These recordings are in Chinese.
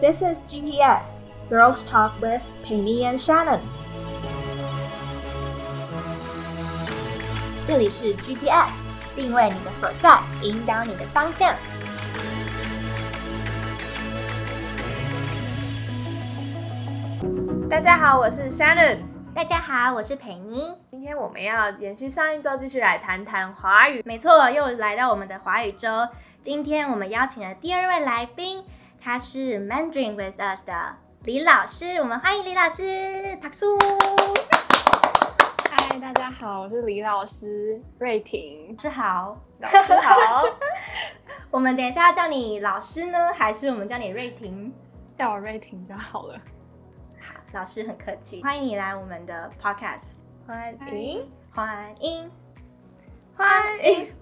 This is GPS Girls Talk with Penny and Shannon。这里是 GPS，定位你的所在，引导你的方向。大家好，我是 Shannon。大家好，我是裴妮。今天我们要延续上一周，继续来谈谈华语。没错，又来到我们的华语周。今天我们邀请了第二位来宾，他是 Mandarin with us 的李老师。我们欢迎李老师，拍手。嗨，大家好，我是李老师瑞婷。老师好，老师好。我们等一下要叫你老师呢，还是我们叫你瑞婷？叫我瑞婷就好了。好，老师很客气。欢迎你来我们的 podcast，欢迎，欢迎，欢迎，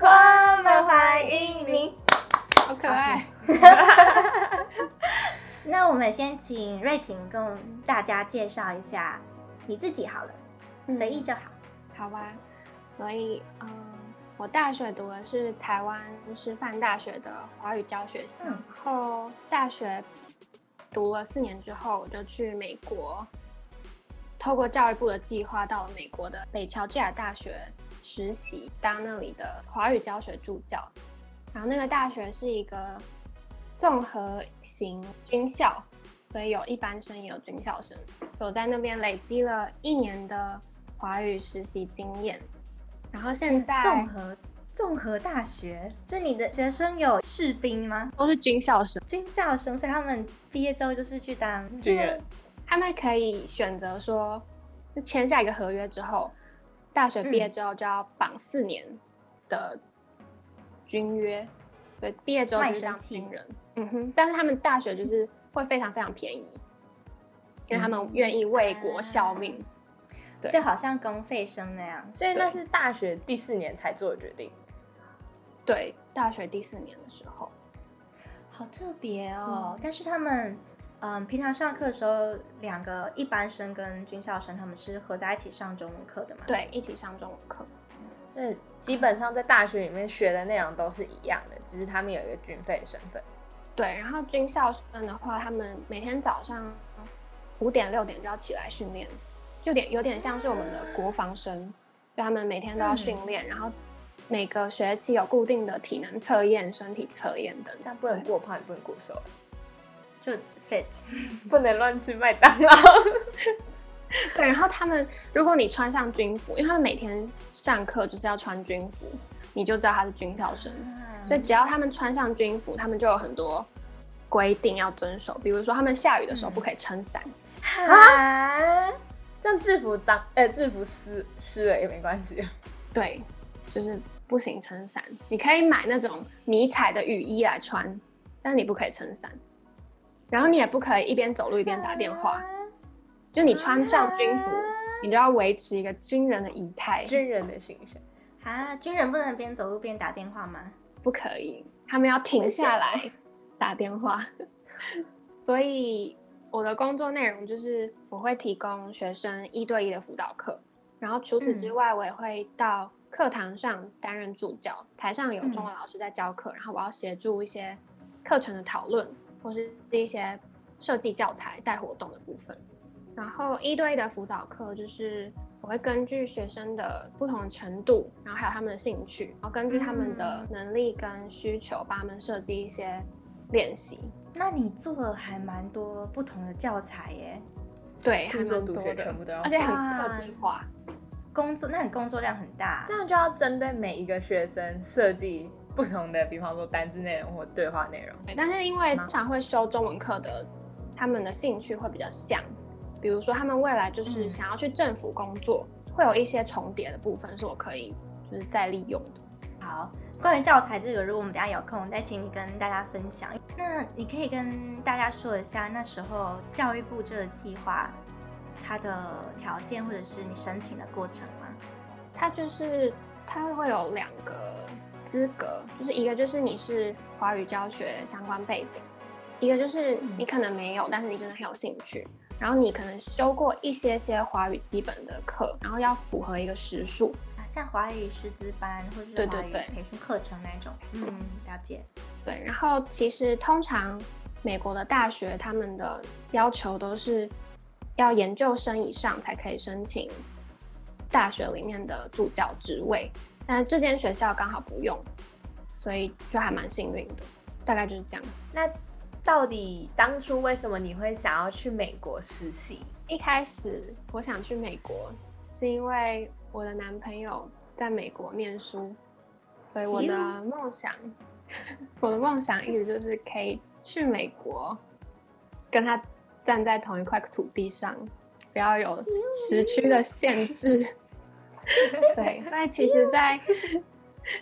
我们欢迎。你。好可爱。那我们先请瑞婷跟大家介绍一下你自己好了，随意就好。好吧，所以嗯，我大学读的是台湾师范大学的华语教学系，然后大学读了四年之后，我就去美国，透过教育部的计划到了美国的北乔治亚大学实习，当那里的华语教学助教。然后那个大学是一个综合型军校，所以有一般生也有军校生。我在那边累积了一年的华语实习经验，然后现在综合综合大学，就你的学生有士兵吗？都是军校生，军校生，所以他们毕业之后就是去当军人。他们可以选择说，就签下一个合约之后，大学毕业之后就要绑四年的军约，所以毕业之后就是当军人。嗯哼，但是他们大学就是会非常非常便宜，因为他们愿意为国效命。对，就好像公费生那样。所以那是大学第四年才做的决定。对，大学第四年的时候，好特别哦。但是他们，嗯，平常上课的时候，两个一般生跟军校生他们是合在一起上中文课的嘛？对，一起上中文课。是基本上在大学里面学的内容都是一样的，只是他们有一个军费身份。对，然后军校生的话，他们每天早上五点六点就要起来训练，就点有点像是我们的国防生，就他们每天都要训练，然后每个学期有固定的体能测验、身体测验等，这样不能过胖，也不能过瘦，就 fit，不能乱吃麦当劳。对，然后他们，如果你穿上军服，因为他们每天上课就是要穿军服，你就知道他是军校生。所以只要他们穿上军服，他们就有很多规定要遵守，比如说他们下雨的时候不可以撑伞。啊，这样制服脏，呃，制服湿湿了也没关系。对，就是不行撑伞。你可以买那种迷彩的雨衣来穿，但是你不可以撑伞。然后你也不可以一边走路一边打电话。就你穿上军服，你就要维持一个军人的仪态，军人的形象。啊，军人不能边走路边打电话吗？不可以，他们要停下来打电话。所以我的工作内容就是我会提供学生一对一的辅导课，然后除此之外，我也会到课堂上担任助教，台上有中文老师在教课，然后我要协助一些课程的讨论，或是一些设计教材、带活动的部分。然后一对一的辅导课就是我会根据学生的不同的程度，然后还有他们的兴趣，然后根据他们的能力跟需求，帮他们设计一些练习。那你做了还蛮多不同的教材耶？对，还蛮多的，全部都要，而且很克制化。工作，那你工作量很大，这样就要针对每一个学生设计不同的，比方说单字内容或对话内容。对，但是因为常会修中文课的，他们的兴趣会比较像。比如说，他们未来就是想要去政府工作，会有一些重叠的部分是我可以就是再利用的。好，关于教材这个，如果我们等下有空，再请你跟大家分享。那你可以跟大家说一下，那时候教育部这个计划它的条件，或者是你申请的过程吗？它就是它会有两个资格，就是一个就是你是华语教学相关背景，一个就是你可能没有，但是你真的很有兴趣。然后你可能修过一些些华语基本的课，然后要符合一个时数啊，像华语师资班或者华语培训课程那种。嗯，了解。对，然后其实通常美国的大学他们的要求都是要研究生以上才可以申请大学里面的助教职位，但这间学校刚好不用，所以就还蛮幸运的。大概就是这样。那到底当初为什么你会想要去美国实习？一开始我想去美国，是因为我的男朋友在美国念书，所以我的梦想，我的梦想一直就是可以去美国，跟他站在同一块土地上，不要有时区的限制。对，所以其实，在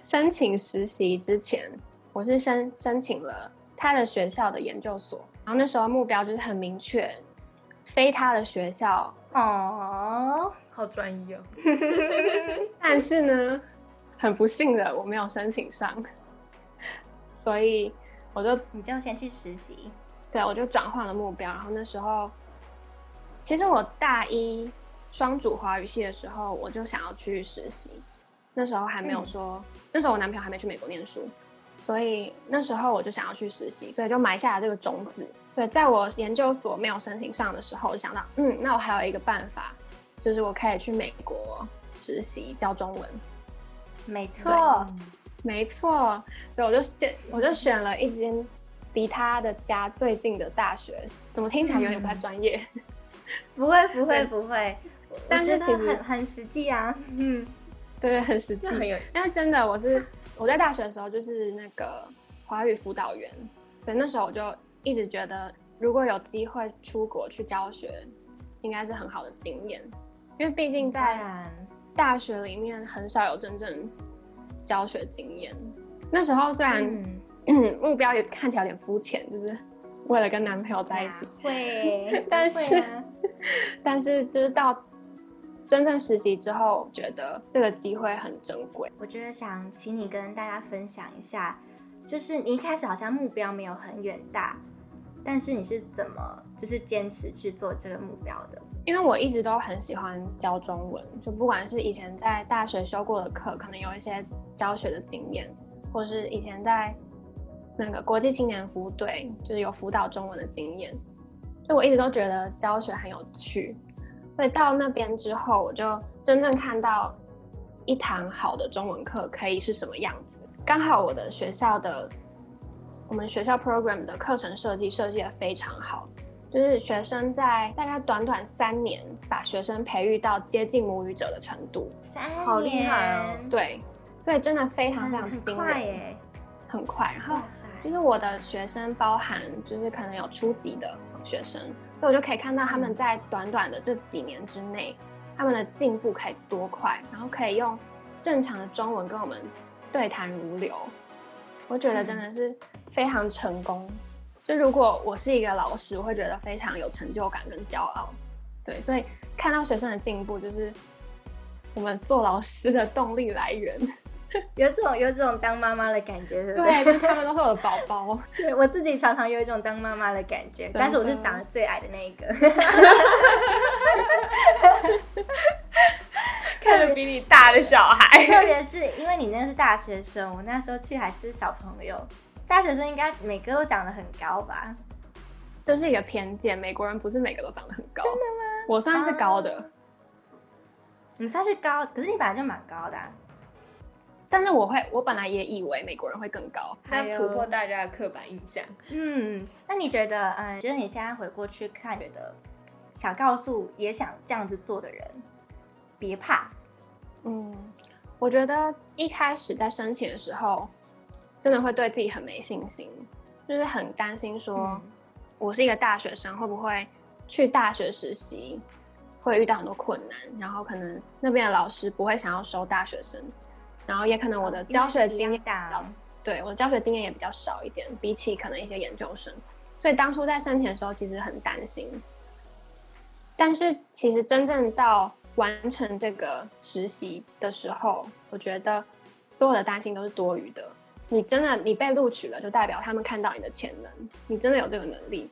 申请实习之前，我是申申请了他的学校的研究所，然后那时候目标就是很明确，非他的学校。哦，好专一哦。但是呢，很不幸的我没有申请上，所以我就你就先去实习。对，我就转换了目标。然后那时候，其实我大一双主华语系的时候，我就想要去实习。那时候还没有说，那时候我男朋友还没去美国念书，所以那时候我就想要去实习，所以就埋下了这个种子。对，在我研究所没有申请上的时候，我就想到，嗯，那我还有一个办法，就是我可以去美国实习教中文。没错，没错，所以我就选，我就选了一间离他的家最近的大学。怎么听起来有点不太专业？不会，不会，不会。但是其实很很实际啊。嗯，对对，很实际。很有，但是真的，我是我在大学的时候就是那个华语辅导员，所以那时候我就一直觉得，如果有机会出国去教学，应该是很好的经验，因为毕竟在大学里面很少有真正教学经验。那时候虽然 目标也看起来有点肤浅，就是为了跟男朋友在一起，会，但是 但是就是到。真正实习之后，觉得这个机会很珍贵。我觉得想请你跟大家分享一下，就是你一开始好像目标没有很远大，但是你是怎么就是坚持去做这个目标的？因为我一直都很喜欢教中文，就不管是以前在大学修过的课，可能有一些教学的经验，或是以前在那个国际青年服务队，就是有辅导中文的经验，就我一直都觉得教学很有趣。所以到那边之后，我就真正看到一堂好的中文课可以是什么样子。刚好我的学校的我们学校 program 的课程设计设计的非常好，就是学生在大概短短三年，把学生培育到接近母语者的程度。三年，好厉害哦！对，所以真的非常非常惊人，耶，很快。然后就是我的学生包含就是可能有初级的学生。所以我就可以看到他们在短短的这几年之内，他们的进步可以多快，然后可以用正常的中文跟我们对谈如流。我觉得真的是非常成功。就如果我是一个老师，我会觉得非常有成就感跟骄傲。对，所以看到学生的进步，就是我们做老师的动力来源。有这种有这种当妈妈的感觉，对不对？对，他们都是我的宝宝。对我自己常常有一种当妈妈的感觉，但是我是长得最矮的那一个，看着比你大的小孩。特别是因为你那是大学生，我那时候去还是小朋友。大学生应该每个都长得很高吧？这是一个偏见，美国人不是每个都长得很高。真的吗？我算是高的。你算是高，可是你本来就蛮高的。但是我会，我本来也以为美国人会更高，要突破大家的刻板印象。嗯，那你觉得，嗯，觉得你现在回过去看，觉得想告诉也想这样子做的人，别怕。嗯，我觉得一开始在申请的时候，真的会对自己很没信心，就是很担心说，我是一个大学生，会不会去大学实习会遇到很多困难，然后可能那边的老师不会想要收大学生。然后也可能我的教学经验大，对我的教学经验也比较少一点，比起可能一些研究生，所以当初在申请的时候其实很担心。但是其实真正到完成这个实习的时候，我觉得所有的担心都是多余的。你真的你被录取了，就代表他们看到你的潜能，你真的有这个能力。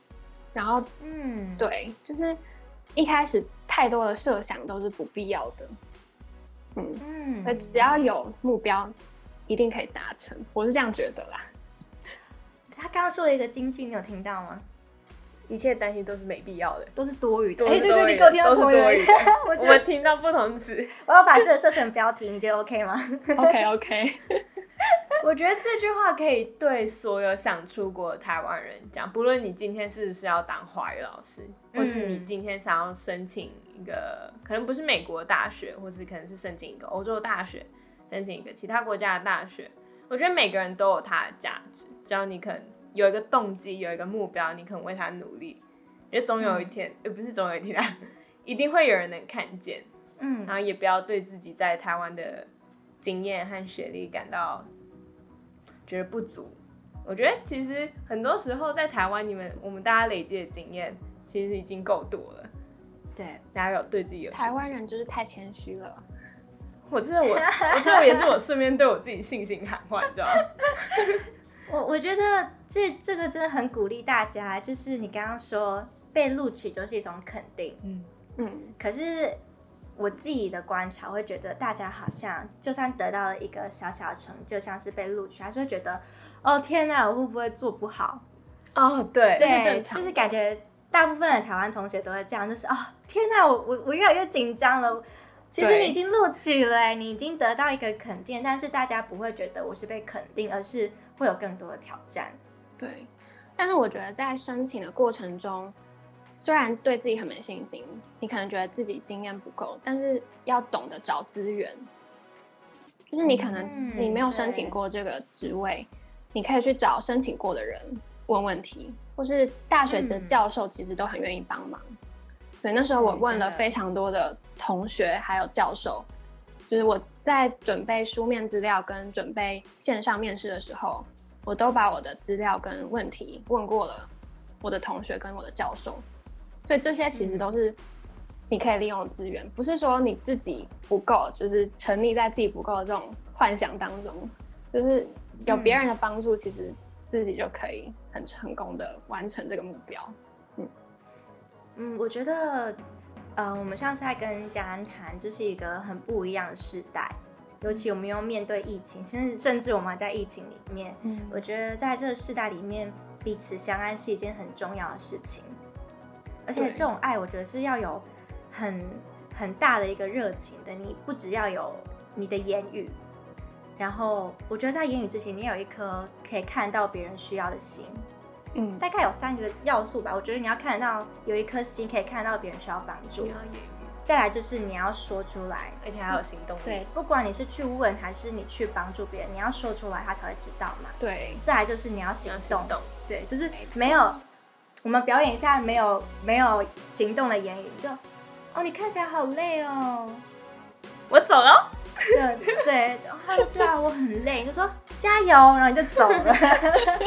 然后，嗯，对，就是一开始太多的设想都是不必要的。嗯，所以只要有目标，一定可以达成。我是这样觉得啦。他刚刚说了一个金句，你有听到吗？一切担心都是没必要的，都是多余的。都哎，对对，是多余的，你给我听到都是多余的。我我们听到不同词，我要把这个设成标题，你觉得 OK 吗？OK OK，我觉得这句话可以对所有想出国的台湾人讲，不论你今天是不是要当华语老师，或是你嗯今天想要申请一个可能不是美国大学，或是可能是申请一个欧洲大学，申请一个其他国家的大学，我觉得每个人都有他的价值，只要你肯有一个动机，有一个目标，你肯为他努力，也总有一天，呃、不是总有一天啊，一定会有人能看见。嗯然后也不要对自己在台湾的经验和学历感到觉得不足。我觉得其实很多时候在台湾，你们我们大家累积的经验其实已经够多了。对，大家有对自己有台湾，人就是太谦虚了。我这我我这也是我顺便对我自己信心喊话，你知道吗？我我觉得这这个真的很鼓励大家，就是你刚刚说被录取就是一种肯定，嗯，嗯，可是我自己的观察，我会觉得大家好像就算得到了一个小小的成就，像是被录取，还是会觉得哦天哪，我会不会做不好？哦，对，这是正常就是感觉大部分的台湾同学都会这样，就是哦天哪，我我我越来越紧张了。其实你已经录取了欸，你已经得到一个肯定，但是大家不会觉得我是被肯定，而是会有更多的挑战。对。但是我觉得在申请的过程中，虽然对自己很没信心，你可能觉得自己经验不够，但是要懂得找资源。就是你可能嗯你没有申请过这个职位，你可以去找申请过的人问问题，或是大学的嗯。教授其实都很愿意帮忙。所以那时候我问了非常多的同学还有教授，就是我在准备书面资料跟准备线上面试的时候，我都把我的资料跟问题问过了我的同学跟我的教授，所以这些其实都是你可以利用的资源，不是说你自己不够，就是沉溺在自己不够的这种幻想当中，就是有别人的帮助，其实自己就可以很成功的完成这个目标。嗯，我觉得，呃，我们上次在跟家安谈，这是一个很不一样的时代，尤其我们又面对疫情，甚至甚至我们还在疫情里面。嗯我觉得在这个时代里面，彼此相爱是一件很重要的事情，而且这种爱，我觉得是要有很很大的一个热情的。你不只要有你的言语，然后我觉得在言语之前，你有一颗可以看到别人需要的心。嗯，大概有三个要素吧。我觉得你要看得到有一颗心，可以看到别人需要帮助再来就是你要说出来，而且还有行动力。对，不管你是去问还是你去帮助别人，你要说出来，他才会知道嘛。对，再来就是你要行动，对，就是没有我们表演一下没有没有行动的言语，就哦你看起来好累哦，我走了。对对，他说对啊我很累，就说加油，然后你就走了，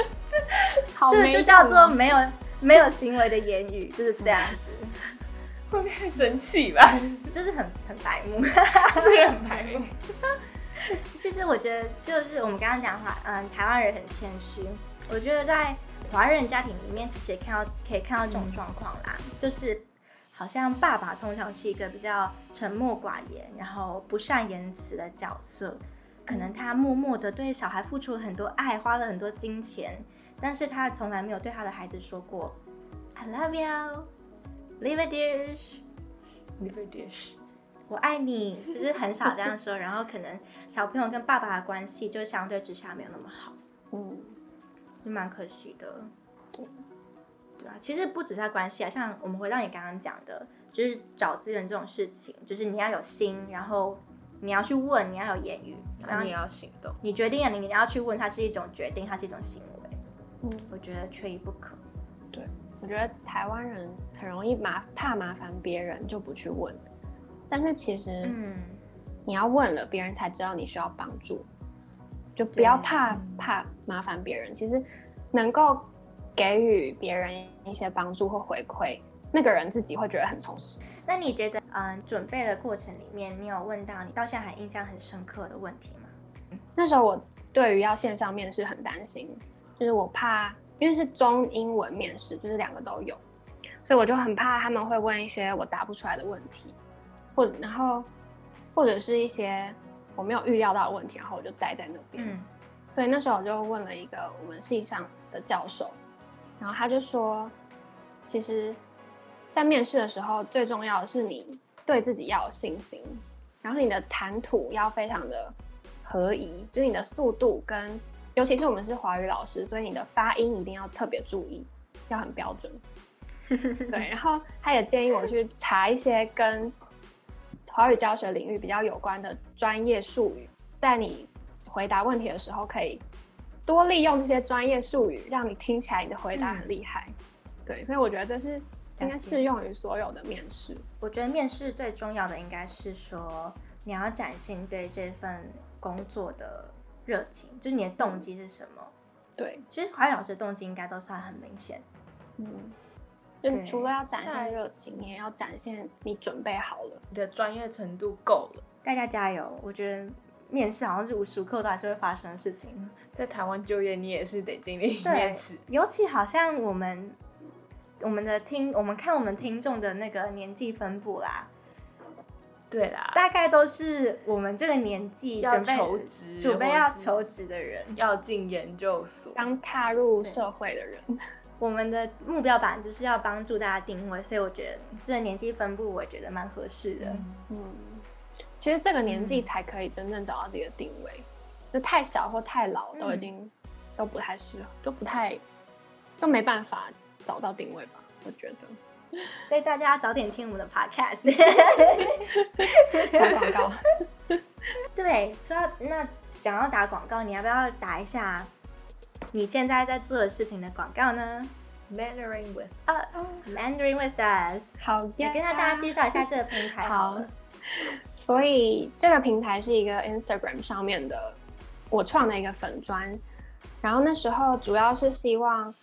好这个就叫做没有没有行为的言语，就是这样子。会不会生气吧？就是很很白目。这个很白目。其实我觉得，就是我们刚刚讲话，嗯，台湾人很谦虚。我觉得在华人家庭里面，其实也看到可以看到这种状况啦，就是好像爸爸通常是一个比较沉默寡言，然后不善言辞的角色。可能他默默的对小孩付出了很多爱，花了很多金钱，但是他从来没有对他的孩子说过 “I love you, leave it dish”。Liver dish。我爱你，就是很少这样说。然后可能小朋友跟爸爸的关系就相对之下没有那么好，嗯，就蛮可惜的。对，对啊，其实不只是关系啊，像我们回到你刚刚讲的，就是找资源这种事情，就是你要有心，然后你要去问，你要有言语，然后你要行动。你决定了，你你要去问，它是一种决定，它是一种行为。嗯我觉得缺一不可。对我觉得台湾人很容易麻怕麻烦别人就不去问，但是其实嗯，你要问了，别人才知道你需要帮助，就不要怕怕麻烦别人。其实能够给予别人一些帮助或回馈，那个人自己会觉得很充实。那你觉得，嗯，准备的过程里面，你有问到你到现在还印象很深刻的问题吗？那时候我对于要线上面试很担心，就是我怕，因为是中英文面试，就是两个都有，所以我就很怕他们会问一些我答不出来的问题，或然后或者是一些我没有预料到的问题，然后我就待在那边。嗯所以那时候我就问了一个我们系上的教授，然后他就说，其实，在面试的时候，最重要的是你对自己要有信心，然后你的谈吐要非常的合宜，就是你的速度跟，尤其是我们是华语老师，所以你的发音一定要特别注意，要很标准。对，然后他也建议我去查一些跟华语教学领域比较有关的专业术语，在你回答问题的时候，可以多利用这些专业术语，让你听起来你的回答很厉害。对，所以我觉得这是应该适用于所有的面试。我觉得面试最重要的应该是说，你要展现对这份工作的热情，就是你的动机是什么。对，其实华语老师的动机应该都算很明显。嗯。就除了要展现热情，你也要展现你准备好了，你的专业程度够了。大家加油！我觉得面试好像是无时无刻都还是会发生的事情。在台湾就业，你也是得经历面试。尤其好像我们我们的听，我们看我们听众的那个年纪分布啦，对啦，大概都是我们这个年纪要求职、准备要求职的人，要进研究所、刚踏入社会的人。我们的目标版就是要帮助大家定位，所以我觉得这个年纪分布，我觉得蛮合适的。嗯，其实这个年纪才可以真正找到自己的定位，就太小或太老都已经都不太适合，都不太都没办法找到定位吧？我觉得，所以大家早点听我们的 podcast。打广告。对，说那讲要打广告，你要不要打一下？你现在在做的事情的广告呢？Mandarin with us，Mandarin with us。好，也跟大家介绍一下这个平台。好，所以这个平台是一个 Instagram 上面的我创的一个粉砖，然后那时候主要是希望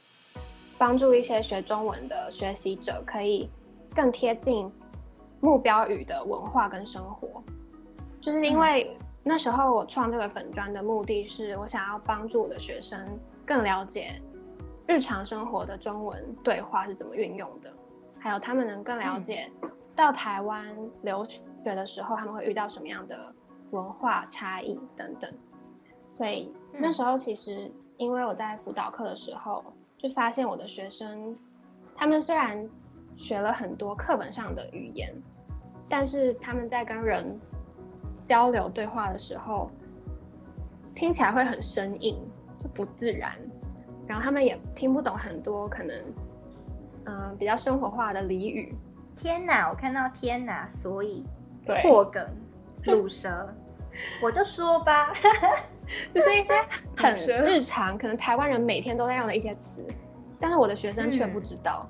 帮助一些学中文的学习者可以更贴近目标语的文化跟生活，就是因为那时候我创这个粉砖的目的是我想要帮助我的学生。更了解日常生活的中文对话是怎么运用的，还有他们能更了解到台湾留学的时候他们会遇到什么样的文化差异等等。所以那时候其实因为我在辅导课的时候就发现我的学生，他们虽然学了很多课本上的语言，但是他们在跟人交流对话的时候，听起来会很生硬。就不自然，然后他们也听不懂很多可能，嗯，比较生活化的俚语。天哪，我看到天哪，所以对。破梗、卤舌，我就说吧，就是一些很日常，可能台湾人每天都在用的一些词，但是我的学生却不知道。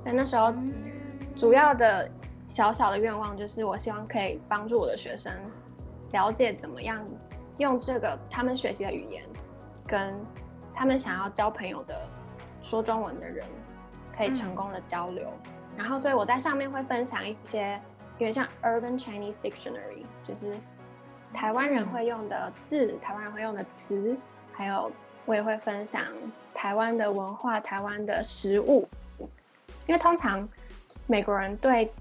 所以那时候主要的小小的愿望就是，我希望可以帮助我的学生了解怎么样用这个他们学习的语言。跟他们想要交朋友的说中文的人可以成功的交流，然后所以我在上面会分享一些有点像 Urban Chinese Dictionary，就是台湾人会用的字、台湾人会用的词，还有我也会分享台湾的文化、台湾的食物，因为通常美国人对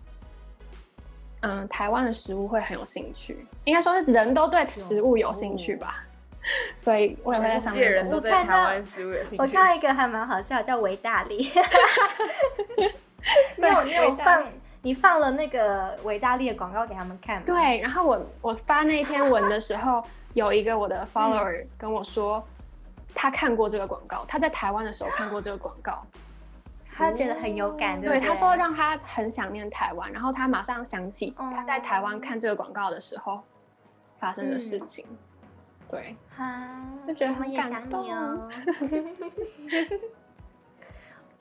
嗯台湾的食物会很有兴趣，应该说是人都对食物有兴趣吧。所以我也会在上面。我看到我看到一个还蛮好笑，叫维 大利。你有你有放你放了那个维大利的广告给他们看？对，然后我我发那篇文的时候，有一个我的 follower 跟我说，他看过这个广告，他在台湾的时候看过这个广告，他觉得很有感。对，他说让他很想念台湾，然后他马上想起他在台湾看这个广告的时候发生的事情。对，就觉得很感动哦。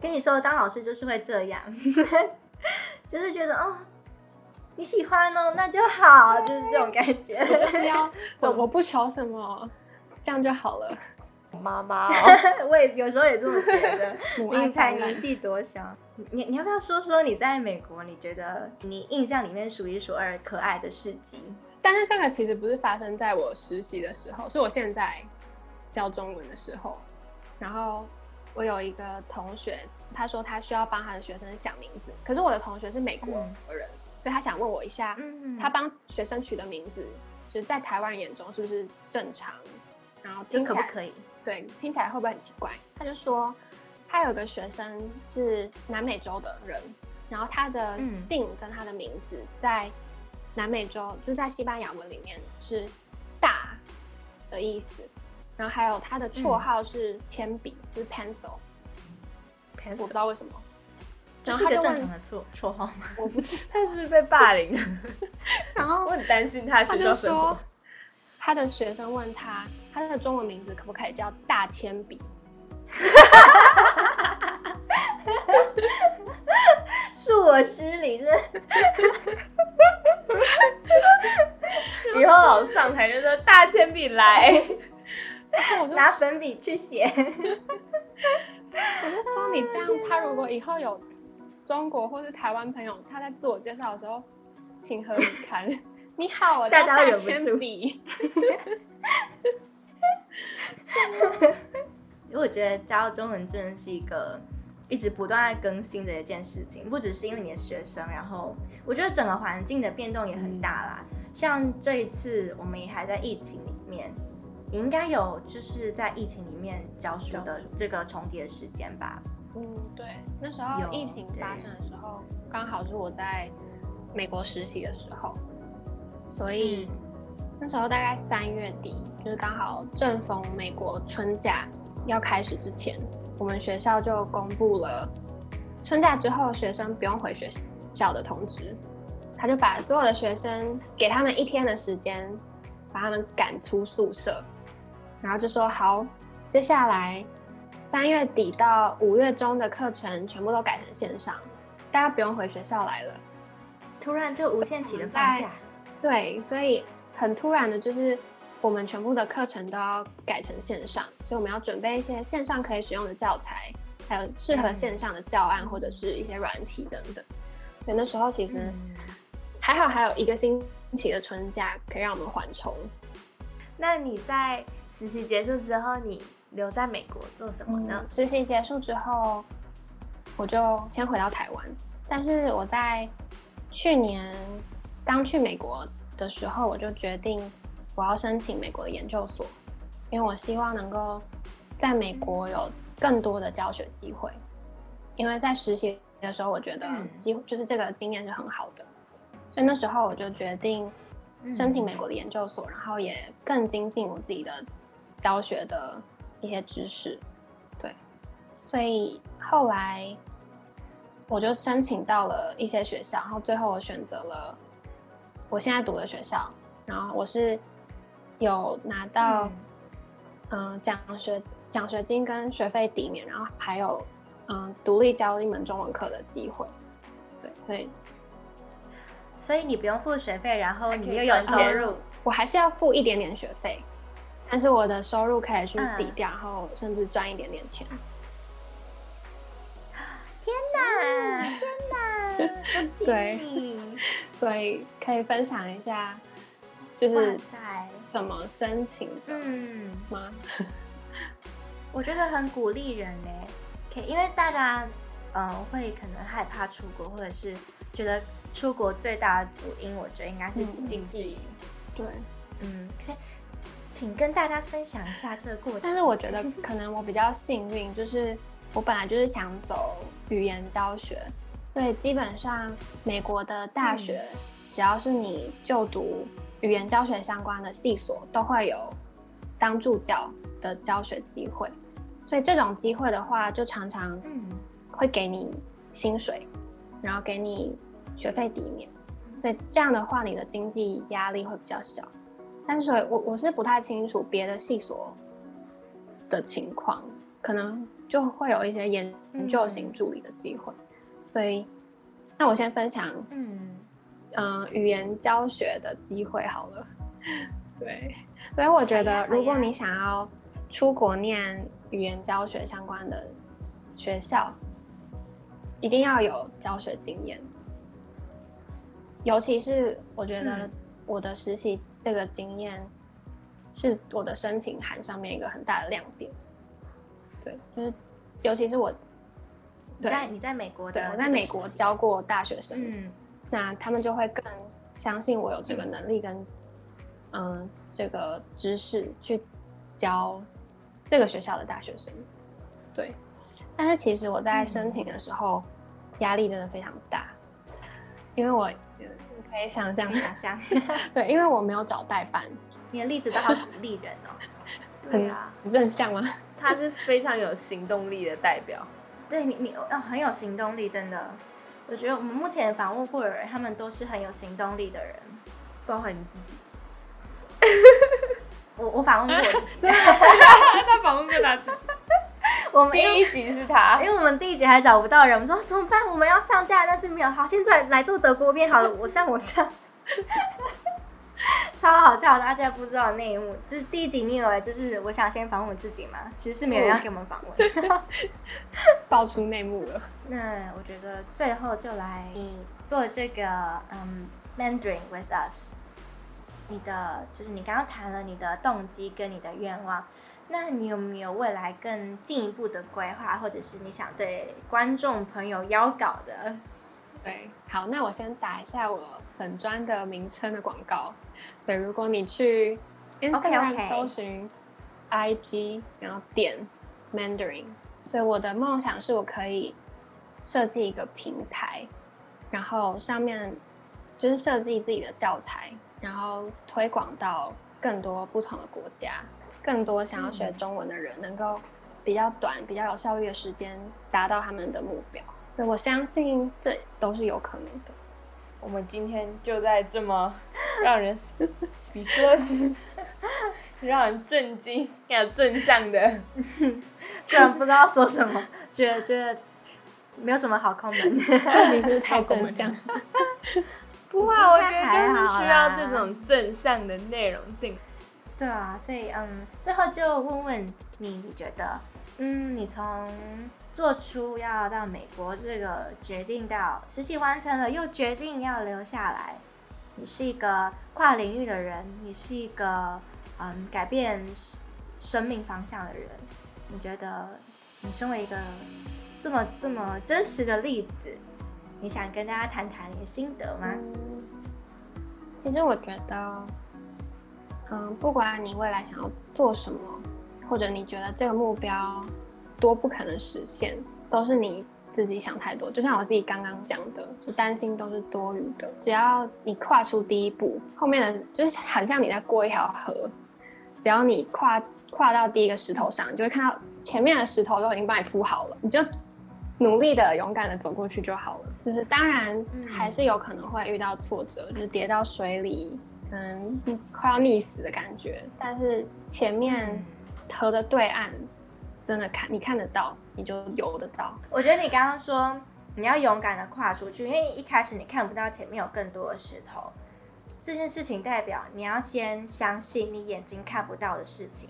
跟你说，当老师就是会这样，就是觉得哦，你喜欢哦，那就好，就是这种感觉。我就是要，我我不求什么，这样就好了。妈妈，我也有时候也这么觉得。你才年纪多小，你你要不要说说你在美国，你觉得你印象里面数一数二可爱的事迹？但是这个其实不是发生在我实习的时候，是我现在教中文的时候。然后我有一个同学，他说他需要帮他的学生想名字，可是我的同学是美国人，所以他想问我一下，他帮学生取的名字，就是在台湾人眼中是不是正常？然后听起来可不可以？对，听起来会不会很奇怪？他就说，他有个学生是南美洲的人，然后他的嗯。姓跟他的名字在南美洲，就是在西班牙文里面是“大”的意思，然后还有他的绰嗯。号是铅笔，就是 pencil，我不知道为什么。这是个正然后他就问常的绰绰号吗？我不知，他是不是被霸凌，然后我很担心他的学他就校生活说。，他的学生问他，他的中文名字可不可以叫大铅笔？恕我失礼，这以后老师上台就说大铅笔来，然后我就拿粉笔去写。我就说你这样，他如果以后有中国或是台湾朋友，他在自我介绍的时候，情何以堪？你好，我叫大大家会忍不住铅笔。因为我觉得教中文真的是一个一直不断在更新的一件事情，不只是因为你的学生，然后我觉得整个环境的变动也很大啦。像这一次我们也还在疫情里面，你应该有就是在疫情里面教书的这个重叠的时间吧？嗯，对，那时候有疫情发生的时候，刚好是我在美国实习的时候，所以那时候大概三月底，就是刚好正逢美国春假要开始之前，我们学校就公布了春假之后学生不用回学校的通知，他就把所有的学生给他们一天的时间，把他们赶出宿舍，然后就说好，接下来三月底到五月中的课程全部都改成线上，大家不用回学校来了。突然就无限期的放假，对，所以很突然的，就是我们全部的课程都要改成线上，所以我们要准备一些线上可以使用的教材，还有适合线上的教案或者是一些软体等等。所以那时候其实嗯还好，还有一个星期的春假可以让我们缓冲。那你在实习结束之后，你留在美国做什么呢？实习结束之后，我就先回到台湾。但是我在去年刚去美国的时候，我就决定我要申请美国的研究所，因为我希望能够在美国有更多的教学机会。因为在实习的时候，我觉得机就是这个经验是很好的，所以那时候我就决定申请美国的研究所，然后也更精进我自己的教学的一些知识。对，所以后来我就申请到了一些学校，然后最后我选择了我现在读的学校，然后我是有拿到嗯、呃奖学奖学金跟学费抵免，然后还有嗯、独立教一门中文课的机会。对，所以所以你不用付学费，然后你又有收入，我还是要付一点点学费，但是我的收入可以去嗯抵掉，然后甚至赚一点点钱。天哪，天哪，对！所以可以分享一下，就是塞，怎么申请的嗯，吗？我觉得很鼓励人呢，可以，因为大家嗯、呃会可能害怕出国，或者是觉得出国最大的主因，我觉得应该是嗯经济。对，嗯，可以请跟大家分享一下这个过程。但是我觉得可能我比较幸运，就是我本来就是想走语言教学，所以基本上美国的大学，只要是你就读语言教学相关的系所，都会有当助教的教学机会。所以这种机会的话，就常常嗯会给你薪水，然后给你学费抵免，所以这样的话，你的经济压力会比较小。但是我我是不太清楚别的系所的情况，可能就会有一些研究型助理的机会。所以，那我先分享嗯嗯、呃语言教学的机会好了。对，所以我觉得，如果你想要出国念语言教学相关的学校，一定要有教学经验。尤其是我觉得嗯。我的实习这个经验，是我的申请函上面一个很大的亮点。对，就是尤其是我，对，你在你在美国的对我在美国，教过大学生，嗯。那他们就会更相信我有这个能力跟嗯、这个知识去教这个学校的大学生。对，但是其实我在申请的时候压力真的非常大，因为我你可以想象，想象，对，因为我没有找代办，你的例子都好鼓励人哦。对啊，很正向吗？他是非常有行动力的代表。对你，你哦很有行动力，真的。我觉得我们目前访问过的人，他们都是很有行动力的人，包含你自己。我我访问过我自己，他访问过他自己。我们第一集是他 因，为我们第一集还找不到人，我们说怎么办？我们要上架，但是没有。好，现在来做德国片好了，我上我上，超好笑。大家不知道内幕，就是第一集你以为就是我想先访问我自己嘛，其实是没人要给我们访问。爆出内幕了。那我觉得最后就来你做这个嗯 Mandarin with us，你的就是你刚刚谈了你的动机跟你的愿望，那你有没有未来更进一步的规划，或者是你想对观众朋友邀稿的？对，好，那我先打一下我本专的名称的广告。所以如果你去 Instagram 搜寻 IG，然后点 Mandarin，所以我的梦想是我可以设计一个平台，然后上面就是设计自己的教材，然后推广到更多不同的国家，更多想要学中文的人能够比较短、比较有效率的时间达到他们的目标。所以我相信这都是有可能的。我们今天就在这么让人 speechless、让人震惊、要正向的，突然不知道说什么，觉得觉得没有什么好 comment。这集是不是太正向？不啊，我觉得就是需要这种正向的内容进。对啊，所以嗯，最后就问问你，你觉得，嗯，你从做出要到美国这个决定到实习完成了，又决定要留下来，你是一个跨领域的人，你是一个嗯改变生命方向的人，你觉得你身为一个这么这么真实的例子，你想跟大家谈谈你的心得吗？其实我觉得，嗯，不管你未来想要做什么，或者你觉得这个目标多不可能实现，都是你自己想太多。就像我自己刚刚讲的，就担心都是多余的。只要你跨出第一步，后面的就是很像你在过一条河，只要你跨跨到第一个石头上，你就会看到前面的石头都已经帮你铺好了，你就努力的、勇敢的走过去就好了。就是当然嗯还是有可能会遇到挫折，就是跌到水里，嗯，快要溺死的感觉。但是前面河的对岸，真的看你看得到，你就游得到。我觉得你刚刚说你要勇敢的跨出去，因为一开始你看不到前面有更多的石头，这件事情代表你要先相信你眼睛看不到的事情，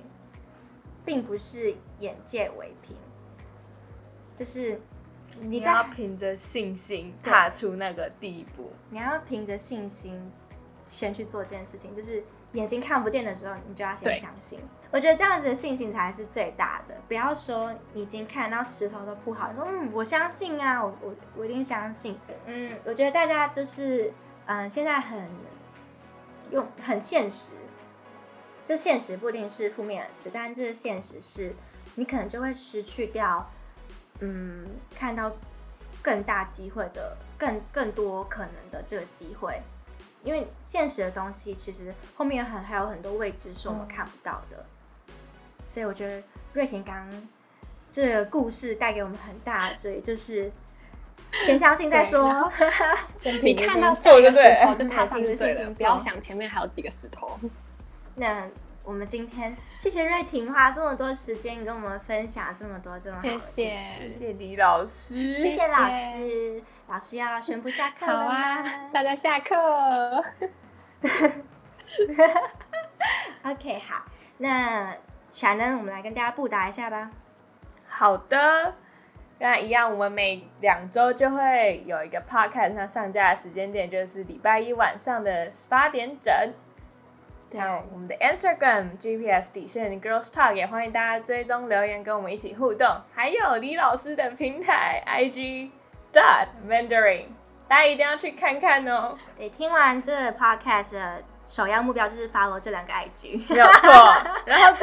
并不是眼界为凭，就是你你要凭着信心踏出那个第一步。你要凭着信心先去做这件事情，就是眼睛看不见的时候，你就要先相信。我觉得这样子的信心才是最大的。不要说你已经看到石头都铺好，你说嗯，我相信啊，我我我一定相信。嗯，我觉得大家就是嗯，现在很用很现实，这现实不一定是负面的词，但这个现实是你可能就会失去掉，嗯，看到更大机会的、更更多可能的这个机会，因为现实的东西其实后面很还有很多未知是我们看不到的，所以我觉得瑞婷刚刚这个故事带给我们很大的，所以就是先相信再说。你看到下一个石头就踏上去凭着信对了，不要想前面还有几个石头。那我们今天谢谢瑞婷花这么多时间跟我们分享这么多这么好的谢故事谢谢谢李老师，谢谢老师，老师要宣布下课了吗？啊，大家下课。OK，好，那闪呢，我们来跟大家布达一下吧。好的，那一样，我们每两周就会有一个 podcast，它上架的时间点就是礼拜一晚上的十八点整。到我们的 Instagram GPS 底线 Girls Talk，也欢迎大家追踪留言跟我们一起互动。还有李老师的平台 IG Dot Mandarin，大家一定要去看看哦。对听完这 podcast 的首要目标就是 follow 这两个 IG，没有错。然后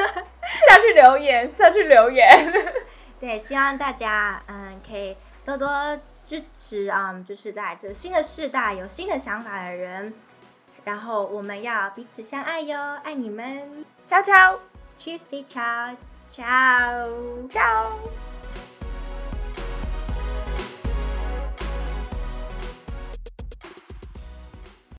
下去留言，下去留言。对，希望大家嗯可以多多支持啊、嗯，就是在这新的世代有新的想法的人。然后我们要彼此相爱哟，爱你们，ciao cheesy 超超超。